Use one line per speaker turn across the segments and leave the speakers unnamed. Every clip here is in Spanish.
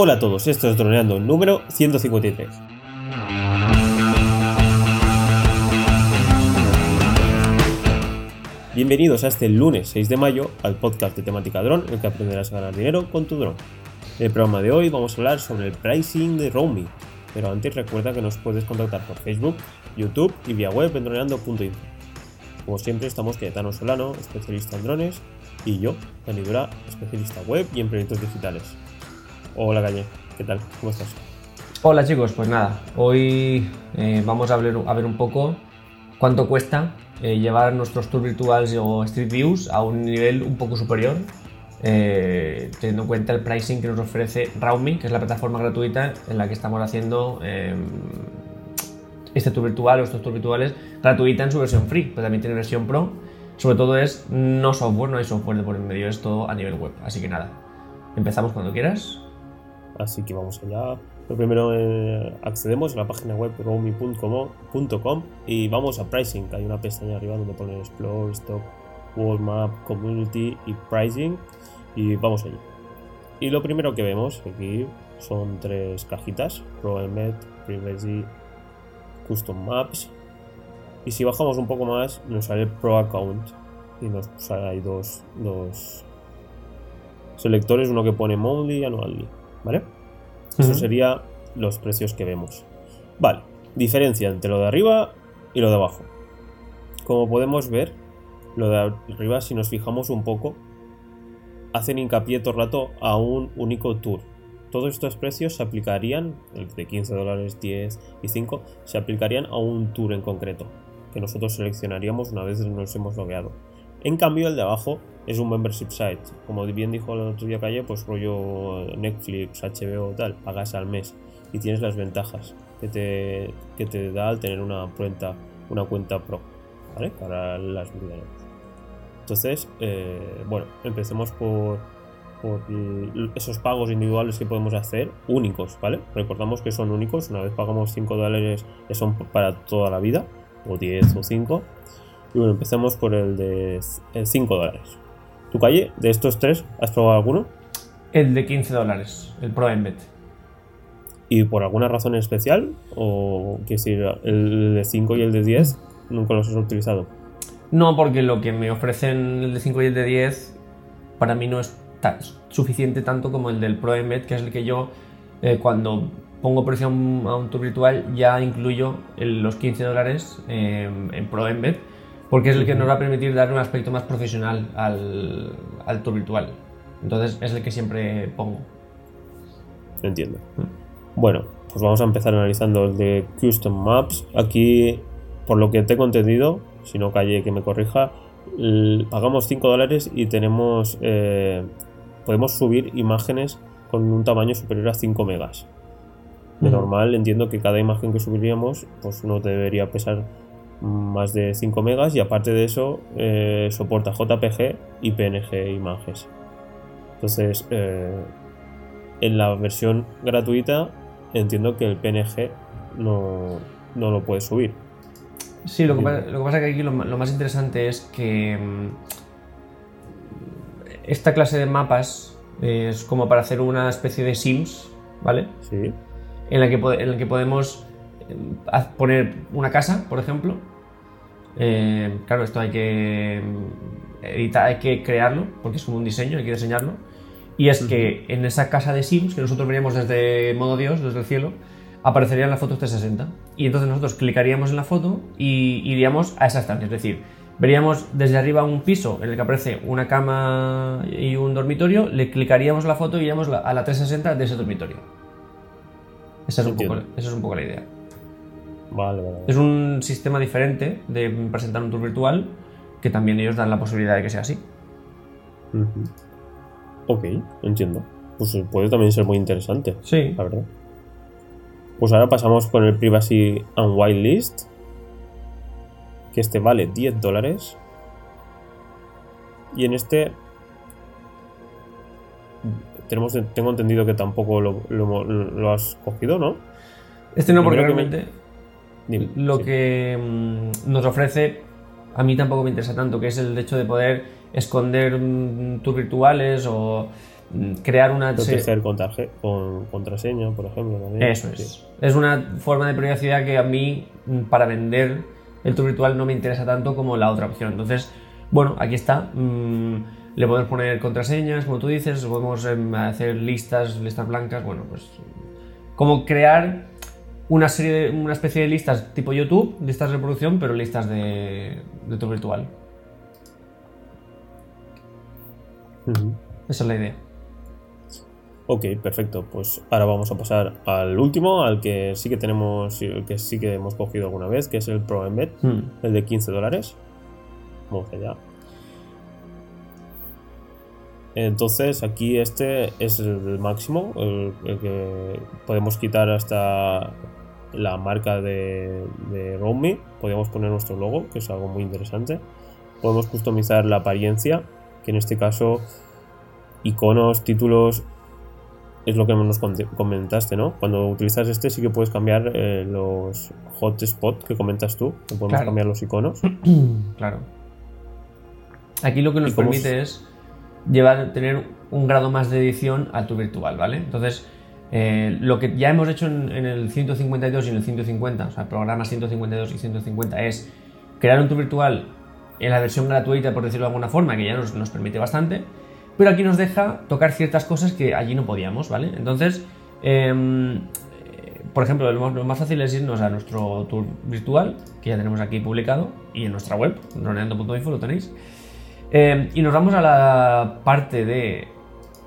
Hola a todos, esto es Droneando número 153. Bienvenidos a este lunes 6 de mayo al podcast de temática dron en el que aprenderás a ganar dinero con tu dron. En el programa de hoy vamos a hablar sobre el pricing de roaming, pero antes recuerda que nos puedes contactar por Facebook, YouTube y vía web en droneando.info. Como siempre estamos Cayetano Solano, especialista en drones, y yo, Dani especialista web y en proyectos digitales. Hola Calle, ¿qué tal? ¿Cómo estás?
Hola chicos, pues nada, hoy eh, vamos a ver, a ver un poco cuánto cuesta eh, llevar nuestros tours virtuales o Street Views a un nivel un poco superior, eh, teniendo en cuenta el pricing que nos ofrece Roaming, que es la plataforma gratuita en la que estamos haciendo em, este tour virtual o estos tours virtuales gratuita en su versión free, pero también tiene versión pro. Sobre todo es no software, no hay software de por medio, es todo a nivel web. Así que nada, empezamos cuando quieras.
Así que vamos allá. Lo primero eh, accedemos a la página web roaming.com y vamos a pricing. Hay una pestaña arriba donde pone Explore, Stock, World Map, Community y Pricing. Y vamos allí. Y lo primero que vemos aquí son tres cajitas: ProMed, Privacy, Custom Maps. Y si bajamos un poco más, nos sale Pro Account. Y nos sale ahí dos, dos selectores: uno que pone Monthly y Annually. ¿Vale? Eso sería los precios que vemos. Vale, diferencia entre lo de arriba y lo de abajo. Como podemos ver, lo de arriba, si nos fijamos un poco, hacen hincapié todo el rato a un único tour. Todos estos precios se aplicarían, el de 15 dólares, 10 y 5, se aplicarían a un tour en concreto, que nosotros seleccionaríamos una vez nos hemos logueado. En cambio, el de abajo es un membership site. Como bien dijo el otro día Calle, pues rollo Netflix, HBO, tal, pagas al mes y tienes las ventajas que te, que te da al tener una cuenta, una cuenta pro, ¿vale? Para las videos. Entonces, eh, bueno, empecemos por, por esos pagos individuales que podemos hacer, únicos, ¿vale? Recordamos que son únicos, una vez pagamos 5 dólares, son para toda la vida, o 10 o 5. Y bueno, empecemos por el de 5 dólares. ¿Tu calle, de estos tres, has probado alguno?
El de 15 dólares, el Pro Embed.
¿Y por alguna razón especial? ¿O que decir, el de 5 y el de 10 nunca los has utilizado?
No, porque lo que me ofrecen el de 5 y el de 10 para mí no es tan suficiente tanto como el del Pro Embed, que es el que yo eh, cuando pongo precio a un, a un tour virtual ya incluyo el, los 15 dólares eh, en Pro Embed porque es el que nos va a permitir dar un aspecto más profesional al, al tour virtual. Entonces es el que siempre pongo.
Entiendo. Bueno, pues vamos a empezar analizando el de Custom Maps. Aquí, por lo que tengo entendido, si no calle que me corrija, pagamos 5 dólares y tenemos eh, podemos subir imágenes con un tamaño superior a 5 megas. De normal entiendo que cada imagen que subiríamos pues no debería pesar más de 5 megas y aparte de eso eh, soporta JPG y PNG imágenes. Entonces, eh, en la versión gratuita entiendo que el PNG no, no lo puede subir.
Sí, lo que, pasa, lo que pasa que aquí lo, lo, más interesante es que mm, esta clase de mapas es como para hacer una especie de Sims, ¿vale?
Sí.
En la que, en la que podemos poner una casa, por ejemplo. Eh, claro, esto hay que editar, hay que crearlo, porque es como un diseño, hay que diseñarlo. Y es que en esa casa de Sims, que nosotros veríamos desde modo Dios, desde el cielo, aparecerían las fotos 360. Y entonces nosotros clicaríamos en la foto y iríamos a esa estancia. Es decir, veríamos desde arriba un piso en el que aparece una cama y un dormitorio, le clicaríamos la foto y iríamos a la 360 de ese dormitorio. Esa es, un poco, esa es un poco la idea.
Vale, vale,
Es un sistema diferente de presentar un tour virtual que también ellos dan la posibilidad de que sea así.
Uh -huh. Ok, entiendo. Pues puede también ser muy interesante.
Sí.
La verdad. Pues ahora pasamos con el Privacy and Whitelist. Que este vale 10 dólares. Y en este. Tenemos, tengo entendido que tampoco lo, lo, lo has cogido, ¿no?
Este no, porque realmente.
Me... Dime,
lo
sí.
que mm, nos ofrece a mí tampoco me interesa tanto, que es el hecho de poder esconder tours virtuales o mm, crear una...
Proteger con, con contraseña, por ejemplo. También.
Eso es. Es una forma de privacidad que a mí, mm, para vender el tour virtual, no me interesa tanto como la otra opción. Entonces, bueno, aquí está. Le podemos poner contraseñas, como tú dices, podemos em, hacer listas, listas blancas, bueno, pues como crear una serie, una especie de listas tipo YouTube, listas de reproducción, pero listas de, de tu virtual. Esa es la idea.
Ok, perfecto. Pues ahora vamos a pasar al último, al que sí que tenemos, que sí que hemos cogido alguna vez, que es el Pro Embed, hmm. el de 15 dólares. Vamos allá. Entonces aquí este es el máximo, el, que podemos quitar hasta la marca de, de Roam podemos poner nuestro logo, que es algo muy interesante. Podemos customizar la apariencia, que en este caso iconos, títulos, es lo que nos comentaste, ¿no? Cuando utilizas este sí que puedes cambiar eh, los hotspots que comentas tú, que podemos cambiar los iconos.
claro. Aquí lo que nos permite es llevar, tener un grado más de edición a tu virtual, ¿vale? Entonces, eh, lo que ya hemos hecho en, el 152 y en el 150, o sea, programas 152 y 150, es crear un tu virtual en la versión gratuita, por decirlo de alguna forma, que ya nos, nos permite bastante, pero aquí nos deja tocar ciertas cosas que allí no podíamos, ¿vale? Entonces, em, por ejemplo, lo más, fácil es irnos a nuestro tour virtual, que ya tenemos aquí publicado, y en nuestra web, roneando.info lo tenéis. Em, y nos vamos a la parte de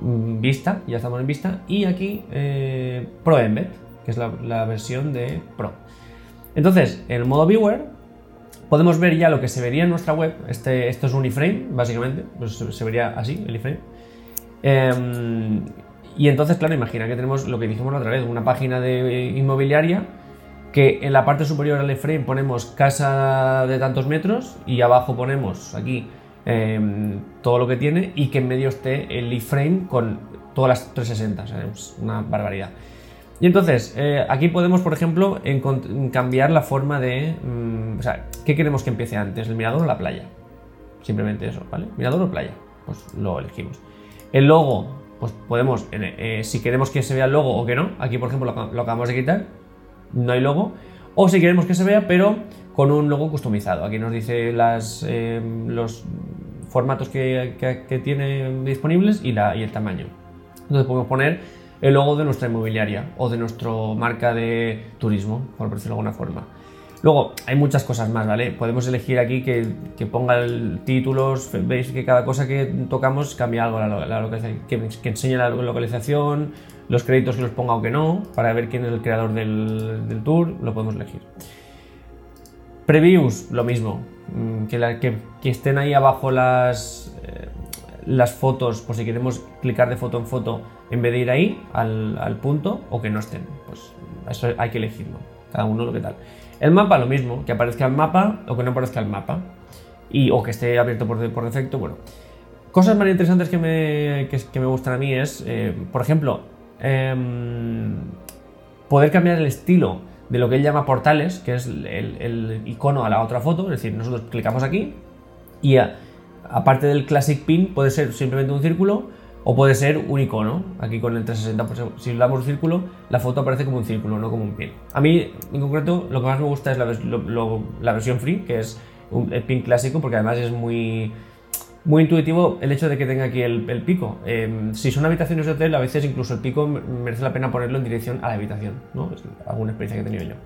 vista, ya estamos en vista, y aquí eh, Pro Embed, que es la, versión de Pro. Entonces, en el modo Viewer, podemos ver ya lo que se vería en nuestra web. Este, esto es un iframe, básicamente, pues se vería así, el iframe. Em, y entonces, claro, imagina que tenemos lo que dijimos la otra vez, una página de inmobiliaria que en la parte superior del iframe ponemos casa de tantos metros y abajo ponemos aquí Em, todo lo que tiene y que en medio esté el iframe con todas las 360, es una barbaridad. Y entonces, eh, aquí podemos, por ejemplo, cambiar la forma de... Mm, o sea, ¿qué queremos que empiece antes? ¿El mirador o la playa? Simplemente eso, ¿vale? Mirador o playa, pues lo elegimos. El logo, pues podemos, eh, si queremos que se vea el logo o que no, aquí por ejemplo lo, acabamos de quitar, no hay logo. O si queremos que se vea, pero con un logo customizado. Aquí nos dice las, eh, los formatos que, tiene disponibles y, la, y el tamaño. Entonces podemos poner el logo de nuestra inmobiliaria o de nuestra marca de turismo, por decirlo de alguna forma. Luego, hay muchas cosas más, ¿vale? Podemos elegir aquí que, ponga el títulos, veis que cada cosa que tocamos cambia algo, la, que, que, enseñe la localización, los créditos que los ponga o que no, para ver quién es el creador del, del tour, lo podemos elegir. Previews, lo mismo. Mm, que, que, estén ahí abajo las, eh, las fotos, por si queremos clicar de foto en foto, en vez de ir ahí al, punto, o que no estén. Pues eso hay que elegirlo. Cada uno lo que tal. El mapa, lo mismo. Que aparezca el mapa o que no aparezca el mapa. Y, o que esté abierto por, por defecto. Bueno. Cosas más interesantes que me, que, me gustan a mí es, eh, por ejemplo, em, poder cambiar el estilo de lo que él llama portales, que es el, icono a la otra foto, es decir, nosotros clicamos aquí y aparte del Classic Pin puede ser simplemente un círculo o puede ser un icono. Aquí con el 360, pues, si le damos un círculo, la foto aparece como un círculo, no como un pin. A mí, en concreto, lo que más me gusta es la, la versión free, que es un, el pin clásico, porque además es muy muy intuitivo el hecho de que tenga aquí el, pico. Em, si son habitaciones de hotel, a veces incluso el pico merece la pena ponerlo en dirección a la habitación, ¿no? Es alguna experiencia que he tenido yo.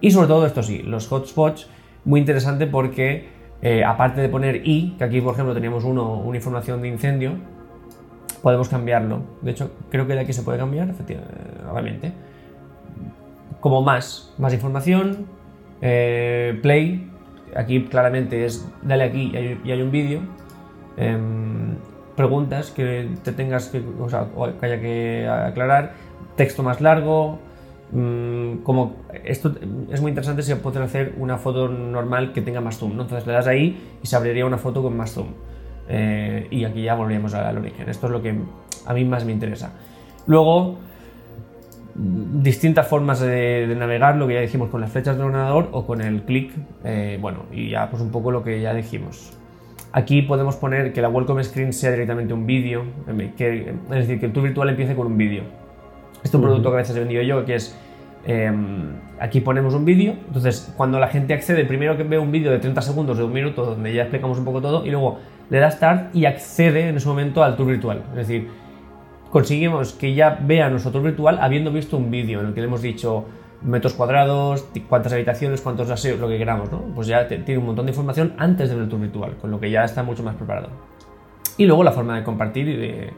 Y sobre todo esto sí, los hotspots, muy interesante porque eh, aparte de poner I, que aquí por ejemplo teníamos uno, una información de incendio, podemos cambiarlo. De hecho, creo que de aquí se puede cambiar, efectivamente. Como más, más información, eh, play, aquí claramente es dale aquí y hay un vídeo Em, preguntas que te tengas que, o haya que aclarar, texto más largo, mm, como esto es muy interesante si pueden hacer una foto normal que tenga más zoom, entonces le das ahí y se abriría una foto con más zoom. Eh, y aquí ya volveríamos al origen. Esto es lo que a mí más me interesa. Luego, distintas formas de, navegar, lo que ya dijimos con las flechas del ordenador o con el clic, eh, bueno, y ya pues un poco lo que ya dijimos. Aquí podemos poner que la welcome screen sea directamente un vídeo, em, que- es decir, que el tour virtual empiece con un vídeo. Este es un producto que a veces he vendido yo, que es em, aquí ponemos un vídeo, entonces cuando la gente accede, primero que ve un vídeo de 30 segundos, de un minuto, donde ya explicamos un poco todo, y luego le da start y accede en ese momento al tour virtual. Es decir, conseguimos que ya vea nuestro tour virtual habiendo visto un vídeo en el que le hemos dicho metros cuadrados, cuántas habitaciones, cuántos aseos, lo que queramos, ¿no? Pues ya tiene un montón de información antes de ver el tour virtual, con lo que ya está mucho más preparado. Y luego la forma de compartir y de,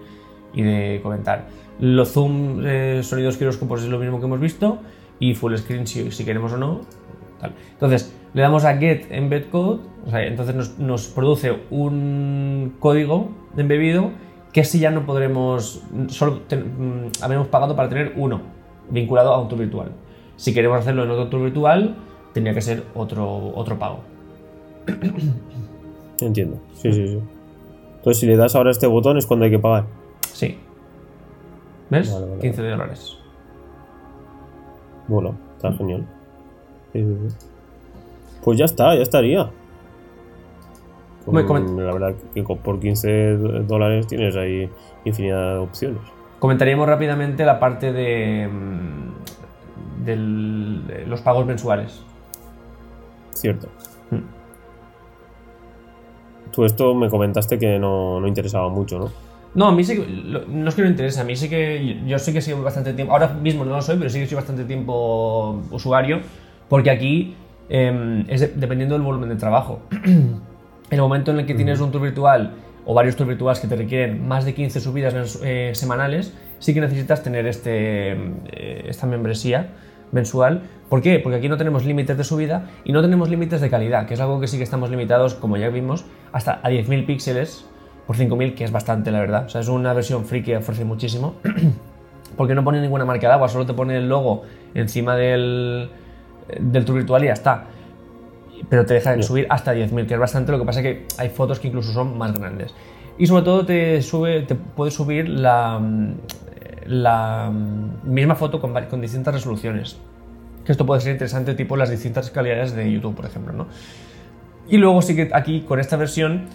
y de comentar. Los zoom, eh, sonidos giroscopos es lo mismo que hemos visto y full screen si, si queremos o no. tal. Entonces, le damos a get embed code, o sea, entonces nos, nos produce un código embebido que si ya no podremos, solo ten- mm, habremos pagado para tener uno vinculado a un tour virtual. Si queremos hacerlo en otro tour virtual, tendría que ser otro, otro pago.
Entiendo. Sí, sí, sí. Entonces, si le das ahora este botón es cuando hay que pagar.
Sí. ¿Ves?
Vale, vale,
15 dólares.
Bueno, está genial. Sí, sí, sí. Pues ya está, ya estaría. Con- la verdad que por 15 do- dólares tienes ahí infinidad de opciones.
Comentaríamos rápidamente la parte de, mm, del- de los pagos mensuales.
Cierto.
Hmm.
Tú esto me comentaste que no, no interesaba mucho, ¿no?
No, a mí sí que, no es que no interese, a mí sí que, yo sí que sigo bastante tiempo, ahora mismo no lo soy, pero sí que soy bastante tiempo usuario, porque aquí em, es de- dependiendo del volumen de trabajo. en el momento en el que tienes un tour virtual o varios tours virtuales que te requieren más de 15 subidas eh, semanales, sí que necesitas tener este, eh, esta membresía mensual. ¿Por qué? Porque aquí no tenemos límites de subida y no tenemos límites de calidad, que es algo que sí que estamos limitados, como ya vimos, hasta a 10.000 píxeles por 5.000, que es bastante, la verdad. O sea, es una versión free que ofrece muchísimo. porque no pone ninguna marca de agua, solo te pone el logo encima del, del tour virtual y ya está. Pero te deja subir hasta 10.000, que es bastante, lo que pasa es que hay fotos que incluso son más grandes. Y sobre todo te sube, te puedes subir la, la mm, misma foto con, distintas resoluciones. Que esto puede ser interesante, tipo las distintas calidades de YouTube, por ejemplo, ¿no? Y luego sí que aquí, con esta versión,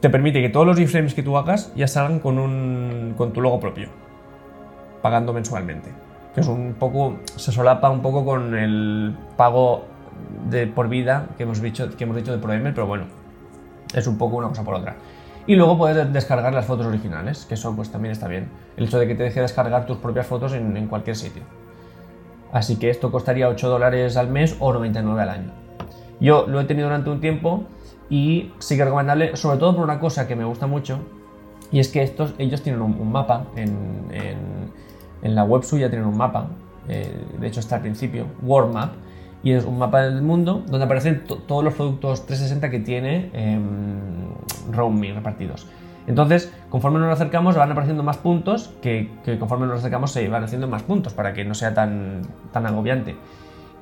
te permite que todos los iframes que tú hagas ya salgan con, un, con tu logo propio, pagando mensualmente. Que es un poco, se solapa un poco con el pago de por vida que hemos dicho, que hemos dicho de ProEmer, pero bueno, es un poco una cosa por otra. Y luego puedes descargar las fotos originales, que eso pues también está bien. El hecho de que te deje descargar tus propias fotos en, cualquier sitio. Así que esto costaría 8 dólares al mes o 99 al año. Yo lo he tenido durante un tiempo y sí que recomendable, sobre todo por una cosa que me gusta mucho, y es que estos, ellos tienen un, mapa, en, en- en la web suya tienen un mapa, eh, de hecho está al principio, World Map, y es un mapa del mundo donde aparecen to- todos los productos 360 que tiene eh, repartidos. Entonces, conforme nos acercamos, van apareciendo más puntos, que, que conforme nos acercamos se van haciendo más puntos para que no sea tan, tan agobiante.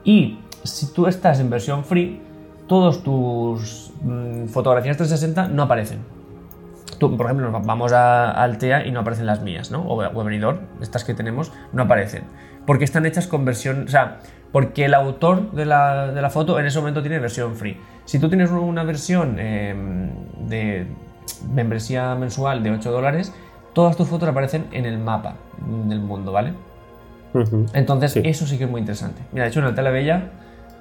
Y si tú estás en versión free, todos tus mm, fotografías 360 no aparecen. Tú, por ejemplo, vamos a, Altea y no aparecen las mías, ¿no? O, o a Benidorm, estas que tenemos, no aparecen. Porque están hechas con versión. O sea, porque el autor de la, de la foto en ese momento tiene versión free. Si tú tienes una versión eh, de membresía mensual de 8 dólares, todas tus fotos aparecen en el mapa del mundo, ¿vale? Entonces,
Sí.
eso sí que es muy interesante. Mira, de hecho, en el Tela Bella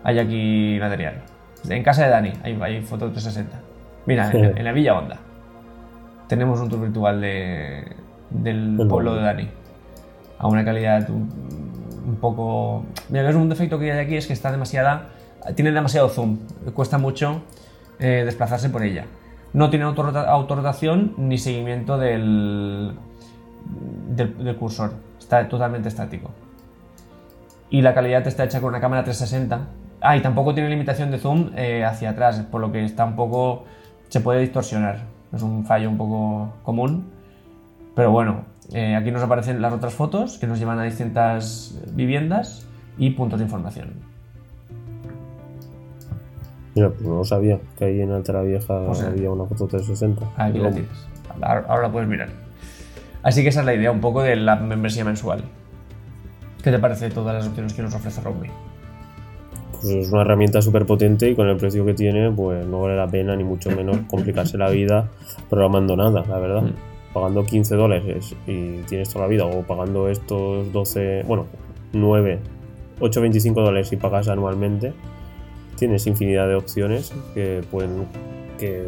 hay aquí material. En casa de Dani hay, hay fotos 360. Mira, en, en la Villa Honda tenemos un tour virtual de, del pueblo de. Dani. A una calidad un, un poco. Mira, es un defecto que hay aquí es que está demasiada. Tiene demasiado zoom. Cuesta mucho eh, desplazarse por ella. No tiene autorrota- autorrotación ni seguimiento del, del, del cursor. Está totalmente estático. Y la calidad está hecha con una cámara 360. Ah, y tampoco tiene limitación de zoom eh, hacia atrás, por lo que está un poco. se puede distorsionar. Es un fallo un poco común. Pero bueno, eh, aquí nos aparecen las otras fotos que nos llevan a distintas viviendas y puntos de información.
Mira, pues no sabía que ahí en Altera Vieja
Pues,
había una foto 360.
Aquí la tienes. Ahora, ahora la puedes mirar. Así que esa es la idea un poco de la membresía mensual. ¿Qué te parece todas las opciones que nos ofrece Roaming?
Pues es una herramienta súper potente y con el precio que tiene, pues no vale la pena ni mucho menos complicarse la vida programando nada, la verdad.
Mm.
Pagando 15 dólares y tienes toda la vida, o pagando estos 12, bueno, 9, 8,25 dólares y pagas anualmente, tienes infinidad de opciones que pueden que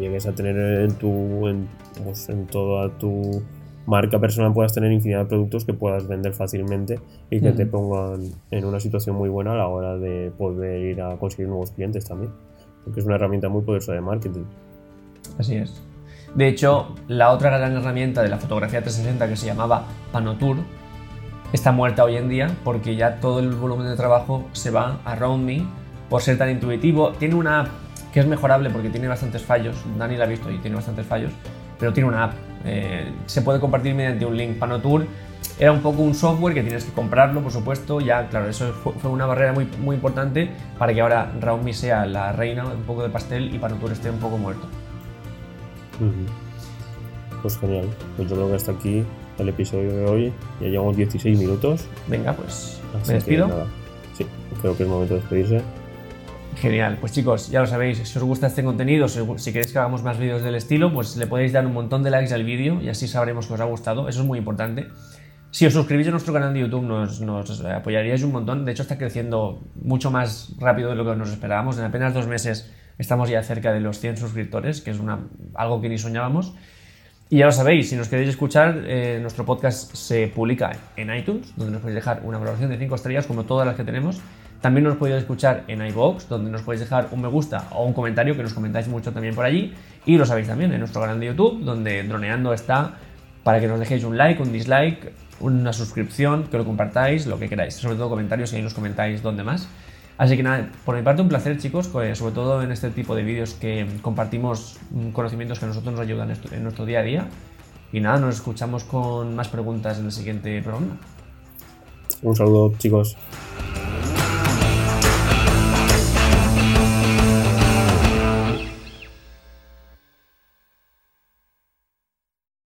llegues a tener en tu en, pues, en toda tu marca personal puedas tener infinidad de productos que puedas vender fácilmente y que te
Ujú.
pongan en una situación muy buena a la hora de poder ir a conseguir nuevos clientes también. Porque es una herramienta muy poderosa de marketing.
Así es. De hecho, la otra gran herramienta de la fotografía 360 que se llamaba Panotour está muerta hoy en día porque ya todo el volumen de trabajo se va a RoundMe por ser tan intuitivo. Tiene una app que es mejorable porque tiene bastantes fallos. Dani la ha visto y tiene bastantes fallos, pero tiene una app. eh, se puede compartir mediante un link. Panotour era un poco un software que tienes que comprarlo, por supuesto. Ya, claro, eso fue, fue una barrera muy, muy importante para que ahora RoundMe sea la reina un poco de pastel y Panotour esté un poco muerto.
Pues genial. Pues yo creo que hasta aquí el episodio de hoy. Ya llevamos 16 minutos.
Venga, pues
Así
me
que
despido.
nada. Sí, creo que es momento de despedirse.
Genial, pues chicos, ya lo sabéis, si os gusta este contenido, si, si queréis que hagamos más vídeos del estilo, pues le podéis dar un montón de likes al vídeo y así sabremos que os ha gustado, eso es muy importante. Si os suscribís a nuestro canal de YouTube nos, nos apoyaríais un montón, de hecho está creciendo mucho más rápido de lo que nos esperábamos, en apenas dos meses estamos ya cerca de los 100 suscriptores, que es algo que ni soñábamos. Y ya lo sabéis, si nos queréis escuchar, eh, nuestro podcast se publica en iTunes, donde nos podéis dejar una valoración de 5 estrellas, como todas las que tenemos. También nos podéis escuchar en iVoox, donde nos podéis dejar un me gusta o un comentario, que nos comentáis mucho también por allí. Y lo sabéis también en nuestro canal de YouTube, donde Droneando está para que nos dejéis un like, un dislike, una suscripción, que lo compartáis, lo que queráis. Sobre todo comentarios y ahí nos comentáis dónde más. Así que nada, por mi parte un placer chicos, sobre todo en este tipo de vídeos que compartimos mm, conocimientos que a nosotros nos ayudan en nuestro día a día. Y nada, nos escuchamos con más preguntas en el siguiente programa.
Un saludo, chicos.